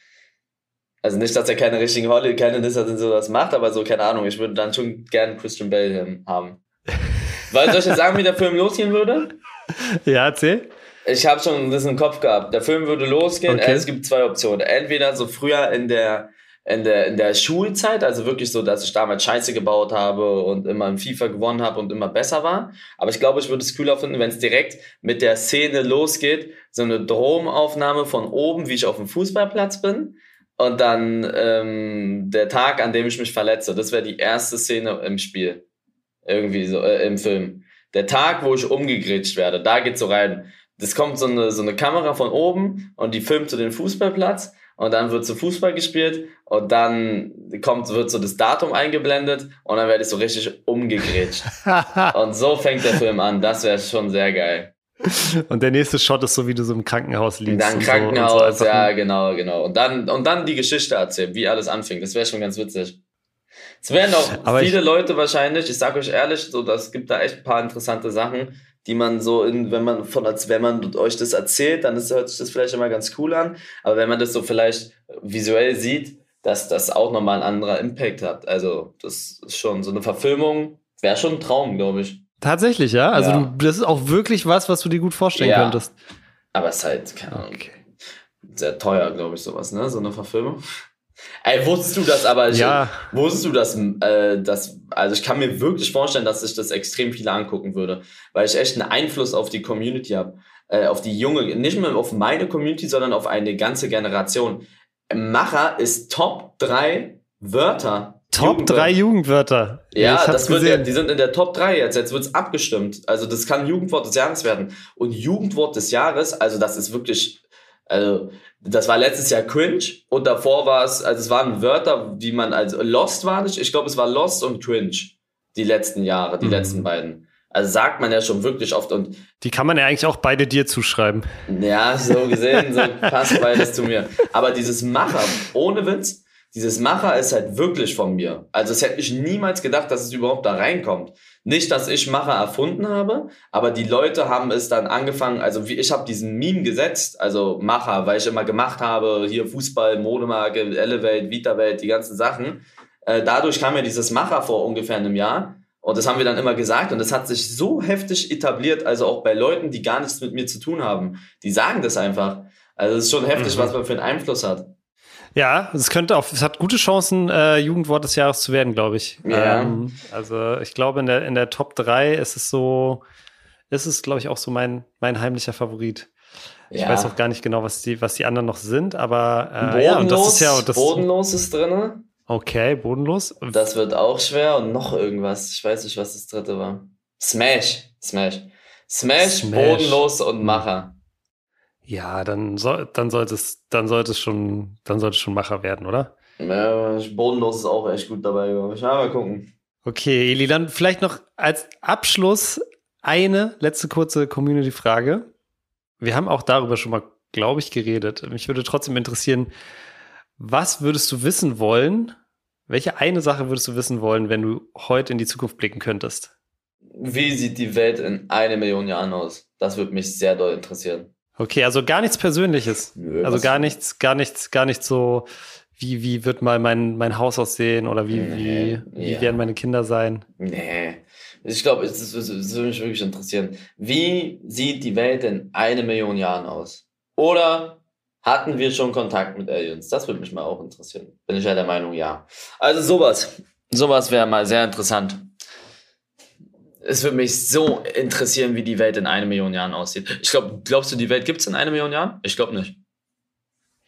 Also nicht, dass er keine richtigen Hollywood, keine Nissa sind, sowas macht, aber so, keine Ahnung, ich würde dann schon gerne Christian Bale haben. Weil soll ich jetzt sagen, wie der Film losgehen würde? Ja, erzähl. Ich habe schon das im Kopf gehabt. Der Film würde losgehen. Okay. Es gibt zwei Optionen. Entweder so früher in der in der, in der Schulzeit, also wirklich so, dass ich damals Scheiße gebaut habe und immer im FIFA gewonnen habe und immer besser war. Aber ich glaube, ich würde es cooler finden, wenn es direkt mit der Szene losgeht, so eine Drohnenaufnahme von oben, wie ich auf dem Fußballplatz bin. Und dann ähm, der Tag, an dem ich mich verletze. Das wäre die erste Szene im Spiel. Irgendwie so, äh, im Film. Der Tag, wo ich umgegritscht werde, da geht's so rein. Das kommt so eine, so eine Kamera von oben und die filmt so den Fußballplatz und dann wird so Fußball gespielt und dann kommt, wird so das Datum eingeblendet und dann werde ich so richtig umgegrätscht. und so fängt der Film an. Das wäre schon sehr geil. Und der nächste Shot ist so, wie du so im Krankenhaus liegst. Dann Krankenhaus, so, so ja, genau, genau. Und dann, und dann die Geschichte erzählen, wie alles anfing. Das wäre schon ganz witzig. Es werden auch Aber viele Leute wahrscheinlich, ich sage euch ehrlich, so, das gibt da echt ein paar interessante Sachen, die man so in, wenn man von, als wenn man euch das erzählt, dann ist, hört sich das vielleicht immer ganz cool an. Aber wenn man das so vielleicht visuell sieht, dass das auch nochmal ein anderer Impact hat. Also, das ist schon so eine Verfilmung, wäre schon ein Traum, glaube ich. Tatsächlich, ja? Also, ja. Du, das ist auch wirklich was, was du dir gut vorstellen ja. könntest. Aber es ist halt, keine Ahnung, okay. sehr teuer, glaube ich, sowas, ne? So eine Verfilmung. Ey, wusstest du das aber? Ja. Wusstest du das, äh, das? Also ich kann mir wirklich vorstellen, dass ich das extrem viele angucken würde, weil ich echt einen Einfluss auf die Community habe, äh, auf die junge, nicht mehr auf meine Community, sondern auf eine ganze Generation. Macher ist Top 3 Wörter. Top 3 Jugendwörter. Ja, das wird ja, die sind in der Top 3 jetzt. Jetzt wird's abgestimmt. Also das kann Jugendwort des Jahres werden. Und Jugendwort des Jahres, also das ist wirklich, also das war letztes Jahr cringe und davor war es, also es waren Wörter, die man als Lost war nicht. Ich glaube, es war Lost und cringe. Die letzten Jahre, die mhm. letzten beiden. Also sagt man ja schon wirklich oft und. Die kann man ja eigentlich auch beide dir zuschreiben. Ja, so gesehen, so passt beides zu mir. Aber dieses Macher, ohne Witz, dieses Macher ist halt wirklich von mir. Also es hätte ich niemals gedacht, dass es überhaupt da reinkommt. Nicht, dass ich Macher erfunden habe, aber die Leute haben es dann angefangen, also wie ich habe diesen Meme gesetzt, also Macher, weil ich immer gemacht habe, hier Fußball, Modemarke, Elevate, Vitawelt, die ganzen Sachen. Äh, dadurch kam mir dieses Macher vor ungefähr einem Jahr. Und das haben wir dann immer gesagt und das hat sich so heftig etabliert, also auch bei Leuten, die gar nichts mit mir zu tun haben. Die sagen das einfach. Also es ist schon heftig, mhm. was man für einen Einfluss hat. Ja, es könnte auch, es hat gute Chancen, äh, Jugendwort des Jahres zu werden, glaube ich. Ja. Ähm, also ich glaube, in der, in der Top 3 ist es so, ist es, glaube ich, auch so mein, mein heimlicher Favorit. Ich ja. weiß auch gar nicht genau, was die, was die anderen noch sind, aber äh, bodenlos, ja, und das ist ja das, bodenlos ist drin. Okay, bodenlos. Das wird auch schwer und noch irgendwas. Ich weiß nicht, was das dritte war. Smash. Smash. Smash, Smash. bodenlos und Macher. Ja, dann soll, dann sollte es, dann sollte es schon, dann sollte es schon Macher werden, oder? Ja, bodenlos ist auch echt gut dabei, glaube ich. Ja, mal gucken. Okay, Eli, dann vielleicht noch als Abschluss eine letzte kurze Community-Frage. Wir haben auch darüber schon mal, glaube ich, geredet. Mich würde trotzdem interessieren, was würdest du wissen wollen? Welche eine Sache würdest du wissen wollen, wenn du heute in die Zukunft blicken könntest? Wie sieht die Welt in eine Million Jahren aus? Das würde mich sehr doll interessieren. Okay, also gar nichts Persönliches. Nö, also gar nichts, gar nichts, gar nichts so, wie, wie wird mal mein, mein Haus aussehen oder wie, nee, wie, wie ja. werden meine Kinder sein? Nee. Ich glaube, es würde mich wirklich interessieren. Wie sieht die Welt in eine Million Jahren aus? Oder hatten wir schon Kontakt mit Aliens? Das würde mich mal auch interessieren. Bin ich ja der Meinung, ja. Also sowas. Sowas wäre mal sehr interessant. Es würde mich so interessieren, wie die Welt in einer Million Jahren aussieht. Ich glaube, glaubst du, die Welt gibt es in einer Million Jahren? Ich glaube nicht.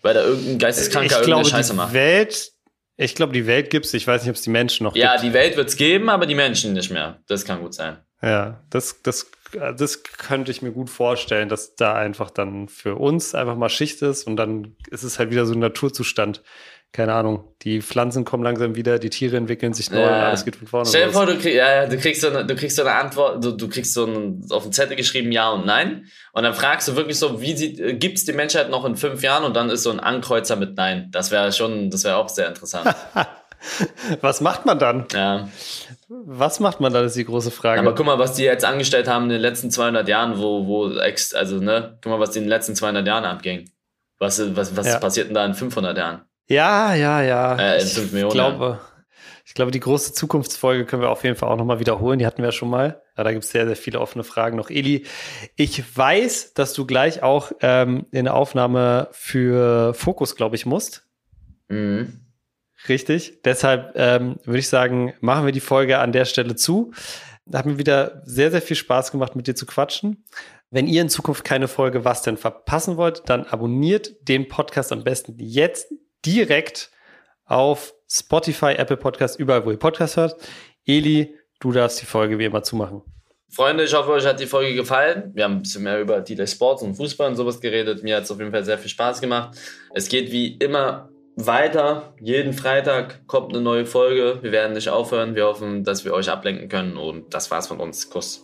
Weil da irgendein Geisteskranker ich irgendeine glaube, Scheiße macht. Welt, ich glaube, die Welt gibt es. Ich weiß nicht, ob es die Menschen noch ja, gibt. Ja, die Welt wird es geben, aber die Menschen nicht mehr. Das kann gut sein. Ja, das, das das könnte ich mir gut vorstellen, dass da einfach dann für uns einfach mal Schicht ist und dann ist es halt wieder so ein Naturzustand. Keine Ahnung, die Pflanzen kommen langsam wieder, die Tiere entwickeln sich neu ja. alles geht von vorne. Stell dir vor, du, krieg, ja, du, kriegst so eine, du kriegst so eine Antwort, du, du kriegst so ein, auf den Zettel geschrieben Ja und Nein und dann fragst du wirklich so, wie sieht, gibt es die Menschheit noch in fünf Jahren und dann ist so ein Ankreuzer mit Nein. Das wäre schon, das wäre auch sehr interessant. Was macht man dann? Ja. Was macht man dann, ist die große Frage. Aber guck mal, was die jetzt angestellt haben in den letzten 200 Jahren, wo, wo, also, ne, guck mal, was die in den letzten 200 Jahren abging. Was, was, was ja. passiert denn da in 500 Jahren? Ja, ja, ja. Äh, in 5 Millionen. Ich glaube, ich glaube, die große Zukunftsfolge können wir auf jeden Fall auch nochmal wiederholen. Die hatten wir ja schon mal. Ja, da gibt es sehr, sehr viele offene Fragen noch. Eli, ich weiß, dass du gleich auch ähm, in der Aufnahme für Fokus, glaube ich, musst. Mhm. Richtig. Deshalb ähm, würde ich sagen, machen wir die Folge an der Stelle zu. Da hat mir wieder sehr, sehr viel Spaß gemacht, mit dir zu quatschen. Wenn ihr in Zukunft keine Folge Was denn verpassen wollt, dann abonniert den Podcast am besten jetzt direkt auf Spotify, Apple Podcast, überall, wo ihr Podcast hört. Eli, du darfst die Folge wie immer zumachen. Freunde, ich hoffe, euch hat die Folge gefallen. Wir haben ein bisschen mehr über die Sports und Fußball und sowas geredet. Mir hat es auf jeden Fall sehr viel Spaß gemacht. Es geht wie immer weiter. Jeden Freitag kommt eine neue Folge. Wir werden nicht aufhören. Wir hoffen, dass wir euch ablenken können. Und das war's von uns. Kuss.